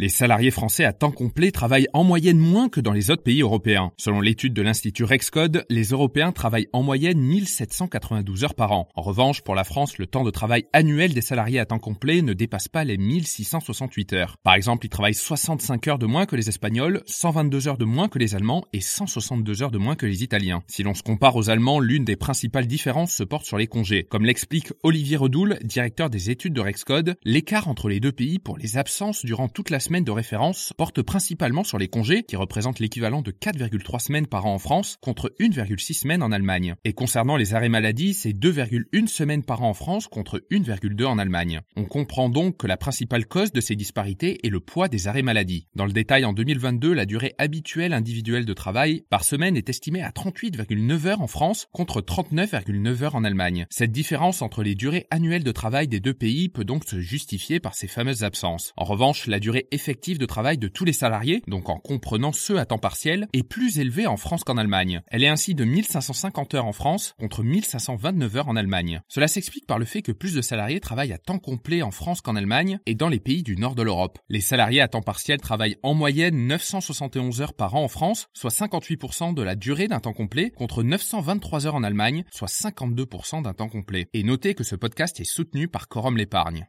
Les salariés français à temps complet travaillent en moyenne moins que dans les autres pays européens. Selon l'étude de l'Institut Rexcode, les Européens travaillent en moyenne 1792 heures par an. En revanche, pour la France, le temps de travail annuel des salariés à temps complet ne dépasse pas les 1668 heures. Par exemple, ils travaillent 65 heures de moins que les Espagnols, 122 heures de moins que les Allemands et 162 heures de moins que les Italiens. Si l'on se compare aux Allemands, l'une des principales différences se porte sur les congés. Comme l'explique Olivier Redoul, directeur des études de Rexcode, l'écart entre les deux pays pour les absences durant toute la semaine de référence porte principalement sur les congés, qui représentent l'équivalent de 4,3 semaines par an en France, contre 1,6 semaines en Allemagne. Et concernant les arrêts maladie, c'est 2,1 semaines par an en France contre 1,2 en Allemagne. On comprend donc que la principale cause de ces disparités est le poids des arrêts maladie. Dans le détail, en 2022, la durée habituelle individuelle de travail par semaine est estimée à 38,9 heures en France contre 39,9 heures en Allemagne. Cette différence entre les durées annuelles de travail des deux pays peut donc se justifier par ces fameuses absences. En revanche, la durée effective de travail de tous les salariés, donc en comprenant ceux à temps partiel, est plus élevée en France qu'en Allemagne. Elle est ainsi de 1550 heures en France contre 1529 heures en Allemagne. Cela s'explique par le fait que plus de salariés travaillent à temps complet en France qu'en Allemagne et dans les pays du nord de l'Europe. Les salariés à temps partiel travaillent en moyenne 971 heures par an en France, soit 58% de la durée d'un temps complet, contre 923 heures en Allemagne, soit 52% d'un temps complet. Et notez que ce podcast est soutenu par Corum l'épargne.